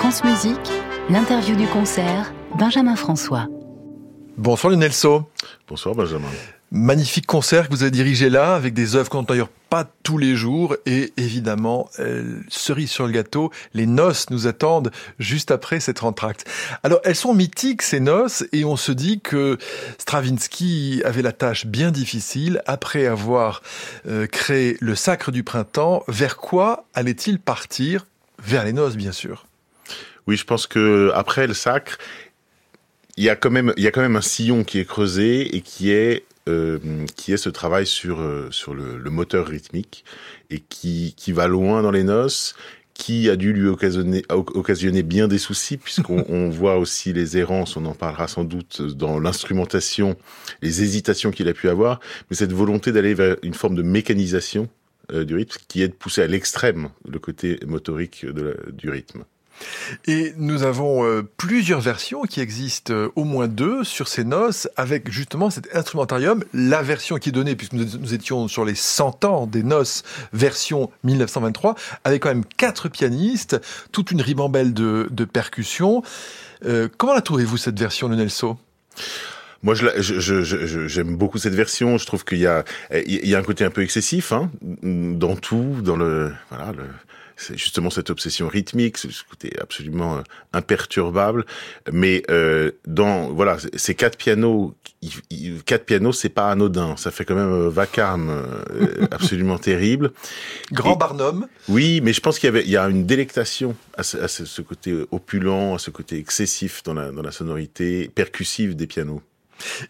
France Musique, l'interview du concert, Benjamin François. Bonsoir Lionel So. Bonsoir Benjamin. Magnifique concert que vous avez dirigé là, avec des œuvres qu'on n'entend d'ailleurs pas tous les jours. Et évidemment, euh, cerise sur le gâteau, les noces nous attendent juste après cette entracte. Alors, elles sont mythiques, ces noces, et on se dit que Stravinsky avait la tâche bien difficile, après avoir euh, créé le Sacre du Printemps, vers quoi allait-il partir? Vers les noces, bien sûr. Oui, je pense que après le Sacre, il y a quand même, il y a quand même un sillon qui est creusé et qui est euh, qui est ce travail sur euh, sur le, le, moteur rythmique et qui qui va loin dans les noces qui a dû lui occasionner, occasionner bien des soucis, puisqu'on on voit aussi les errances, on en parlera sans doute dans l'instrumentation, les hésitations qu'il a pu avoir, mais cette volonté d'aller vers une forme de mécanisation euh, du rythme, qui est de pousser à l'extrême le côté motorique de la, du rythme. Et nous avons euh, plusieurs versions qui existent, euh, au moins deux, sur ces noces, avec justement cet instrumentarium. La version qui est donnée, puisque nous, étions sur les 100 ans des noces, version 1923, avec quand même quatre pianistes, toute une ribambelle de, percussions. Euh, comment la trouvez-vous, cette version de Nelson moi, j'aime beaucoup cette version. Je trouve qu'il y a, il y a un côté un peu excessif hein, dans tout, dans le, voilà, le, c'est justement cette obsession rythmique, ce côté absolument euh, imperturbable. Mais euh, dans voilà, ces quatre pianos, quatre pianos, c'est pas anodin. Ça fait quand même un vacarme euh, absolument terrible. Grand Barnum. Oui, mais je pense qu'il y avait, il y a une délectation à ce, à ce, côté opulent, à ce côté excessif dans la, dans la sonorité percussive des pianos.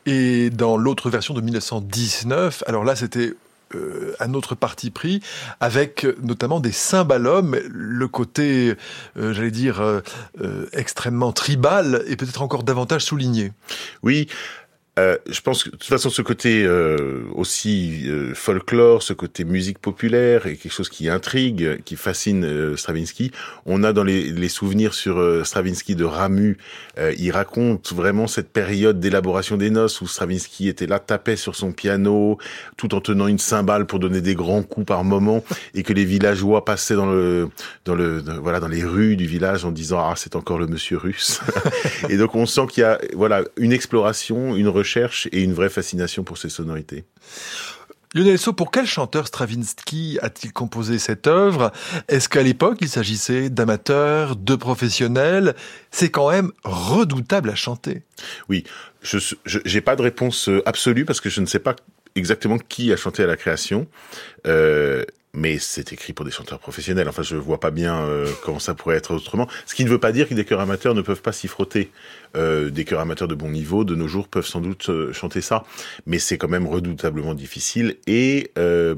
Et dans l'autre version de 1919, alors là c'était euh, un autre parti pris, avec notamment des cymbalums, le côté, euh, j'allais dire, euh, extrêmement tribal et peut-être encore davantage souligné. Oui, euh, je pense que de toute façon ce côté euh, aussi euh, folklore, ce côté musique populaire est quelque chose qui intrigue, qui fascine Stravinsky. On a dans les, les souvenirs sur Stravinsky de Ramu, il raconte vraiment cette période d'élaboration des noces où Stravinsky était là, tapait sur son piano, tout en tenant une cymbale pour donner des grands coups par moment, et que les villageois passaient dans le dans le voilà dans les rues du village en disant ah c'est encore le monsieur russe. et donc on sent qu'il y a voilà une exploration, une recherche et une vraie fascination pour ces sonorités. Lionel So, pour quel chanteur Stravinsky a-t-il composé cette œuvre? Est-ce qu'à l'époque il s'agissait d'amateurs, de professionnels? C'est quand même redoutable à chanter. Oui, je n'ai pas de réponse absolue parce que je ne sais pas exactement qui a chanté à la création. Euh, mais c'est écrit pour des chanteurs professionnels. Enfin, je vois pas bien euh, comment ça pourrait être autrement. Ce qui ne veut pas dire que des chœurs amateurs ne peuvent pas s'y frotter. Euh, des chœurs amateurs de bon niveau, de nos jours, peuvent sans doute euh, chanter ça, mais c'est quand même redoutablement difficile. Et euh,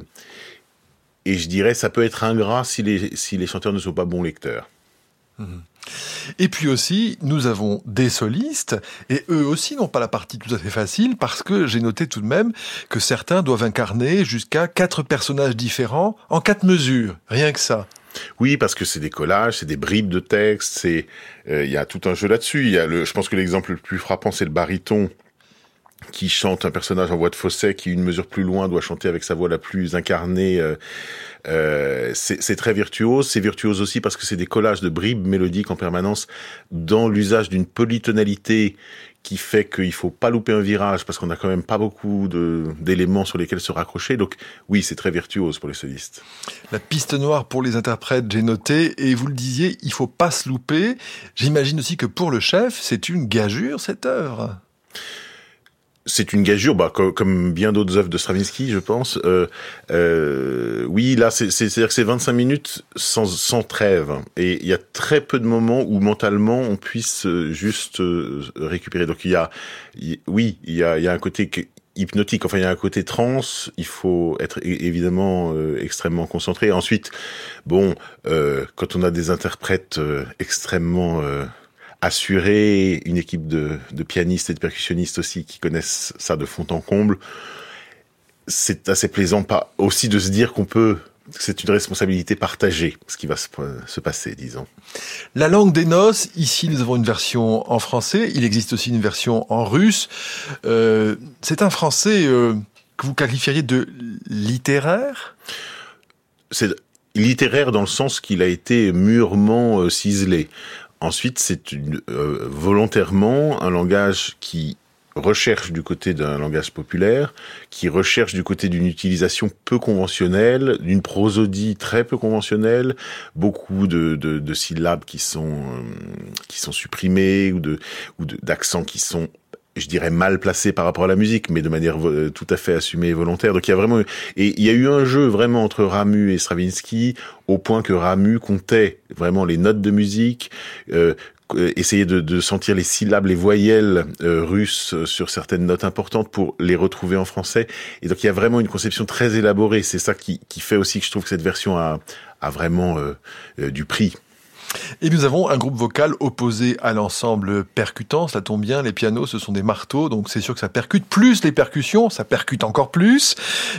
et je dirais, ça peut être ingrat si les si les chanteurs ne sont pas bons lecteurs. Et puis aussi, nous avons des solistes, et eux aussi n'ont pas la partie tout à fait facile, parce que j'ai noté tout de même que certains doivent incarner jusqu'à quatre personnages différents en quatre mesures, rien que ça. Oui, parce que c'est des collages, c'est des bribes de texte, c'est euh, il y a tout un jeu là-dessus. Il y a je pense que l'exemple le plus frappant, c'est le baryton qui chante un personnage en voix de fausset, qui une mesure plus loin doit chanter avec sa voix la plus incarnée. Euh, euh, c'est très virtuose. C'est virtuose aussi parce que c'est des collages de bribes mélodiques en permanence dans l'usage d'une polytonalité qui fait qu'il faut pas louper un virage parce qu'on a quand même pas beaucoup d'éléments sur lesquels se raccrocher. Donc oui, c'est très virtuose pour les solistes. La piste noire pour les interprètes, j'ai noté, et vous le disiez, il faut pas se louper. J'imagine aussi que pour le chef, c'est une gageure cette œuvre c'est une gageure, bah, comme, bien d'autres œuvres de Stravinsky, je pense. Euh, euh, oui, là, c'est-à-dire que c'est 25 minutes sans, sans trêve. Et il y a très peu de moments où mentalement on puisse euh, juste euh, récupérer. Donc il y a, oui, il y a, y a un côté hypnotique. Enfin, il y a un côté trans. Il faut être évidemment euh, extrêmement concentré. Ensuite, bon, euh, quand on a des interprètes extrêmement assurer une équipe de, de, pianistes et de percussionnistes aussi qui connaissent ça de fond en comble. C'est assez plaisant pas aussi de se dire qu'on peut c'est une responsabilité partagée, ce qui va se, se, passer, disons. La langue des noces, ici nous avons une version en français, il existe aussi une version en russe. Euh, c'est un français euh, que vous qualifieriez de littéraire? C'est littéraire dans le sens qu'il a été mûrement euh, ciselé Ensuite, c'est euh, volontairement un langage qui recherche du côté d'un langage populaire, qui recherche du côté d'une utilisation peu conventionnelle, d'une prosodie très peu conventionnelle, beaucoup de, syllabes qui sont euh, qui sont supprimées ou de ou d'accents qui sont je dirais mal placés par rapport à la musique, mais de manière euh, tout à fait assumée et volontaire. Donc il y a vraiment et il y a eu un jeu vraiment entre Ramu et Stravinsky au point que Ramu comptait vraiment les notes de musique, euh, euh, essayer de, de, sentir les syllabes, les voyelles euh, russes sur certaines notes importantes pour les retrouver en français. Et donc il y a vraiment une conception très élaborée. C'est ça qui, qui, fait aussi que je trouve que cette version a, a vraiment euh, du prix. Et nous avons un groupe vocal opposé à l'ensemble percutant, ça tombe bien, les pianos ce sont des marteaux, donc c'est sûr que ça percute, plus les percussions, ça percute encore plus,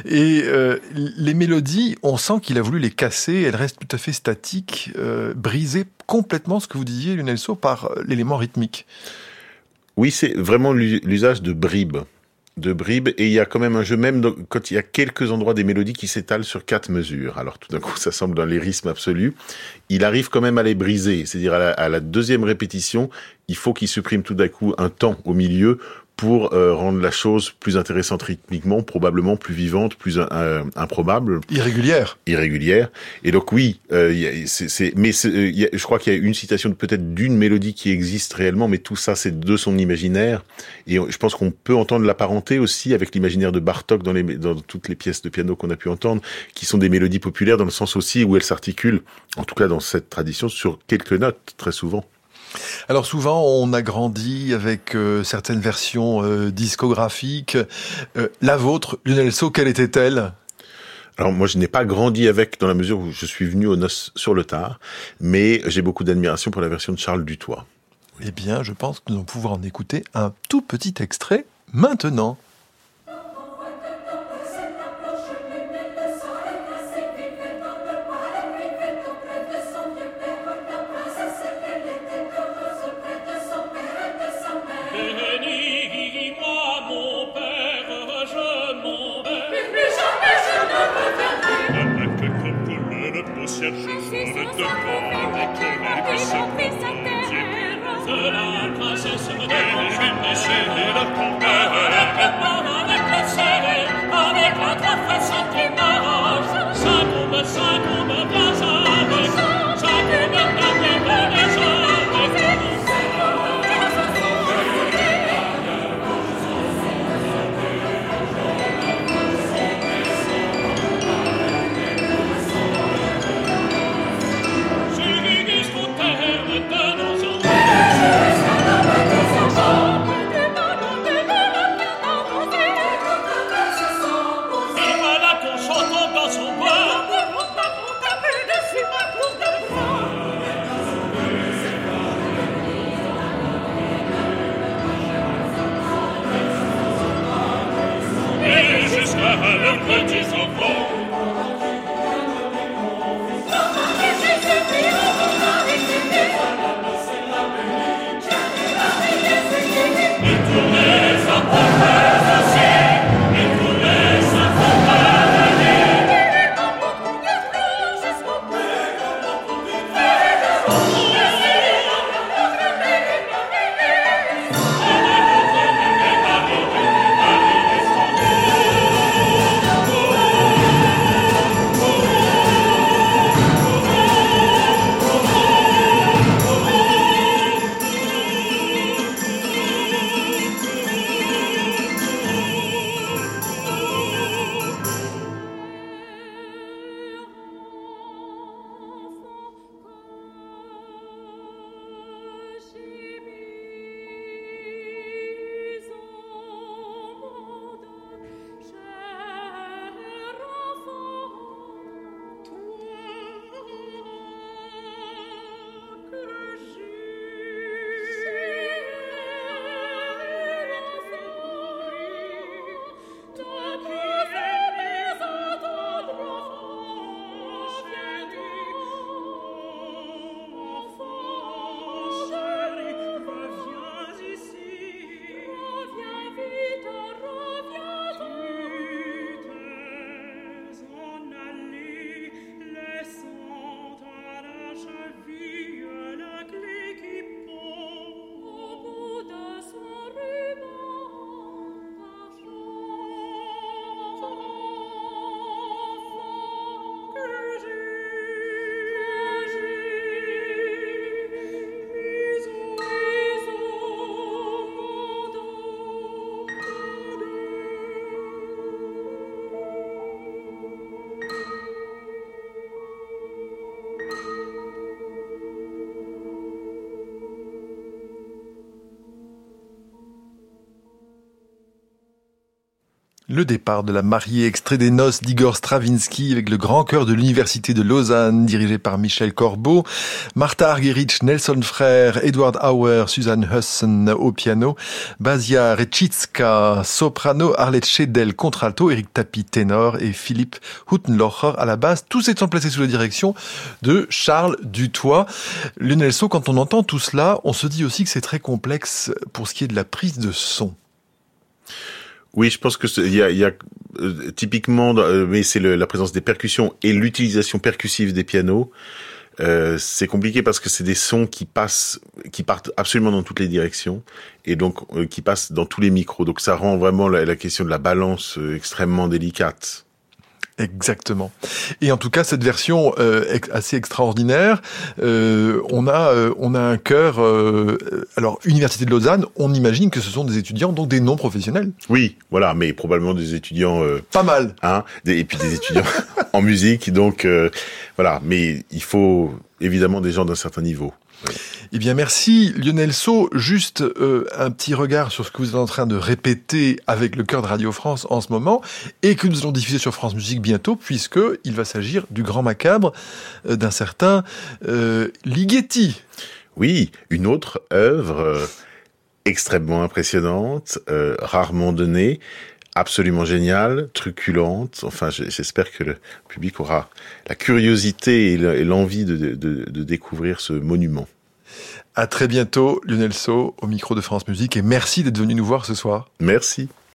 et euh, les mélodies, on sent qu'il a voulu les casser, elles restent tout à fait statiques, euh, brisées complètement, ce que vous disiez Lionel par euh, l'élément rythmique. Oui, c'est vraiment l'usage de bribes de bribes et il y a quand même un jeu même quand il y a quelques endroits des mélodies qui s'étalent sur quatre mesures. Alors tout d'un coup ça semble un lyrisme absolu. Il arrive quand même à les briser, c'est-à-dire à, la deuxième répétition, il faut qu'il supprime tout d'un coup un temps au milieu pour euh, rendre la chose plus intéressante rythmiquement, probablement plus vivante, plus euh, improbable. Irrégulière. Irrégulière. Et donc oui, euh, c'est, mais je crois qu'il y a une citation peut-être d'une mélodie qui existe réellement, mais tout ça c'est de son imaginaire. Et je pense qu'on peut entendre la parenté aussi avec l'imaginaire de Bartok dans, les, dans toutes les pièces de piano qu'on a pu entendre, qui sont des mélodies populaires dans le sens aussi où elles s'articulent, en tout cas dans cette tradition, sur quelques notes très souvent. Alors souvent, on a grandi avec euh, certaines versions euh, discographiques. Euh, la vôtre, Lionel So, quelle était-elle? Alors moi, je n'ai pas grandi avec dans la mesure où je suis venu aux noces sur le tard, mais j'ai beaucoup d'admiration pour la version de Charles Dutoit. Eh bien, je pense que nous allons pouvoir en écouter un tout petit extrait maintenant. Cela, princesse, me dérange, mais c'est la Luke Curtis Le départ de la mariée, extrait des noces d'Igor Stravinsky avec le grand chœur de l'Université de Lausanne, dirigé par Michel Corbeau. Martha Argerich, Nelson Frère, Edward Auer, Suzanne Hussen au piano, Basia Rechitska, soprano, Arlette Schedel, contralto, Eric Tapi, ténor et Philippe Huttenlocher à la basse. Tous étant placés sous la direction de Charles Dutoit. Lionel quand on entend tout cela, on se dit aussi que c'est très complexe pour ce qui est de la prise de son. Oui, je pense que il y a, y a euh, typiquement, euh, mais c'est la présence des percussions et l'utilisation percussive des pianos. Euh, c'est compliqué parce que c'est des sons qui passent, qui partent absolument dans toutes les directions et donc euh, qui passent dans tous les micros. Donc ça rend vraiment la, la question de la balance extrêmement délicate. Exactement. Et en tout cas, cette version euh, assez extraordinaire, euh, on a euh, on a un cœur. Euh, alors, Université de Lausanne, on imagine que ce sont des étudiants, donc des non professionnels. Oui, voilà, mais probablement des étudiants. Pas mal. Hein, des, et puis des étudiants en musique, donc voilà. Mais il faut évidemment des gens d'un certain niveau. Eh bien, merci Lionel So. Juste euh, un petit regard sur ce que vous êtes en train de répéter avec le cœur de Radio France en ce moment et que nous allons diffuser sur France Musique bientôt, puisque il va s'agir du grand macabre euh, d'un certain euh, Ligeti. Oui, une autre œuvre euh, extrêmement impressionnante, rarement donnée, absolument géniale, truculente. Enfin, j'espère que le public aura la curiosité et l'envie de découvrir ce monument. À très bientôt, Lionel So, au micro de France Musique, et merci d'être venu nous voir ce soir. Merci.